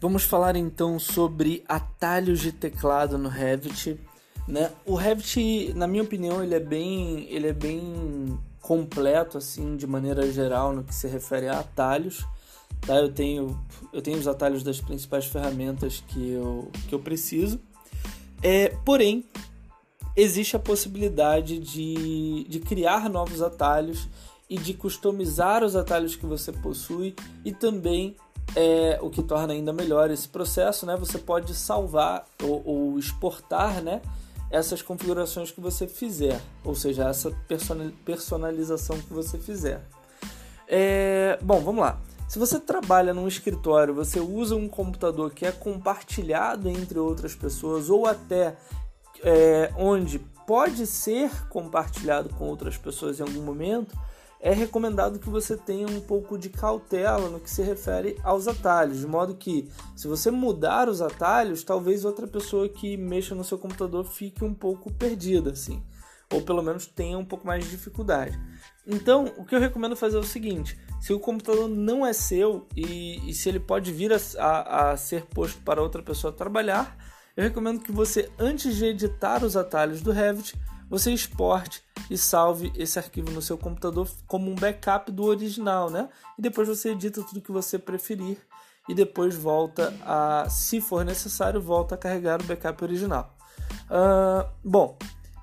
Vamos falar então sobre atalhos de teclado no Revit. Né? O Revit, na minha opinião, ele é bem, ele é bem completo assim, de maneira geral, no que se refere a atalhos. Tá? Eu tenho, eu tenho os atalhos das principais ferramentas que eu, que eu preciso. É, porém, existe a possibilidade de, de criar novos atalhos e de customizar os atalhos que você possui e também é, o que torna ainda melhor esse processo, né? Você pode salvar ou, ou exportar, né? Essas configurações que você fizer, ou seja, essa personalização que você fizer. É, bom, vamos lá. Se você trabalha num escritório, você usa um computador que é compartilhado entre outras pessoas ou até é, onde pode ser compartilhado com outras pessoas em algum momento, é recomendado que você tenha um pouco de cautela no que se refere aos atalhos, de modo que, se você mudar os atalhos, talvez outra pessoa que mexa no seu computador fique um pouco perdida, assim, ou pelo menos tenha um pouco mais de dificuldade. Então, o que eu recomendo fazer é o seguinte: se o computador não é seu e, e se ele pode vir a, a, a ser posto para outra pessoa trabalhar, eu recomendo que você, antes de editar os atalhos do Revit, você exporte e salve esse arquivo no seu computador como um backup do original, né? E depois você edita tudo que você preferir e depois volta a, se for necessário, volta a carregar o backup original. Uh, bom,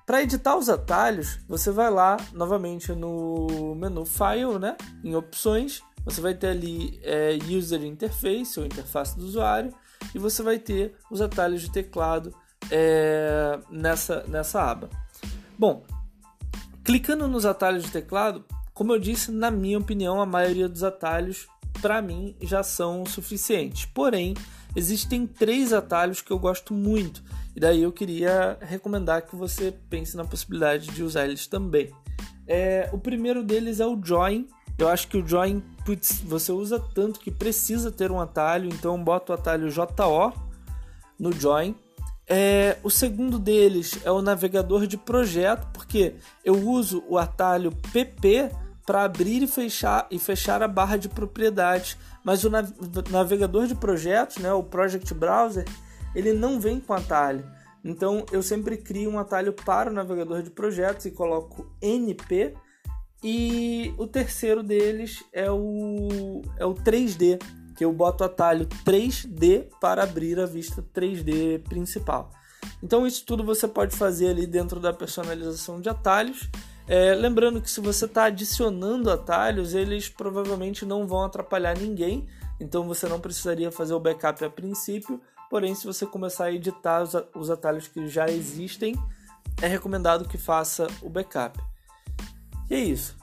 para editar os atalhos, você vai lá novamente no menu File, né? Em opções, você vai ter ali é, User Interface ou interface do usuário e você vai ter os atalhos de teclado é, nessa, nessa aba. Bom, clicando nos atalhos de teclado, como eu disse, na minha opinião, a maioria dos atalhos para mim já são suficientes. Porém, existem três atalhos que eu gosto muito e daí eu queria recomendar que você pense na possibilidade de usar eles também. É, o primeiro deles é o Join. Eu acho que o Join putz, você usa tanto que precisa ter um atalho, então bota o atalho JO no Join. É, o segundo deles é o navegador de projeto, porque eu uso o atalho PP para abrir e fechar, e fechar a barra de propriedades. Mas o navegador de projetos, né, o Project Browser, ele não vem com atalho. Então eu sempre crio um atalho para o navegador de projetos e coloco NP. E o terceiro deles é o, é o 3D, que eu boto atalho 3D para abrir a vista 3D principal. Então isso tudo você pode fazer ali dentro da personalização de atalhos. É, lembrando que se você está adicionando atalhos, eles provavelmente não vão atrapalhar ninguém, então você não precisaria fazer o backup a princípio. Porém, se você começar a editar os atalhos que já existem, é recomendado que faça o backup. E é isso.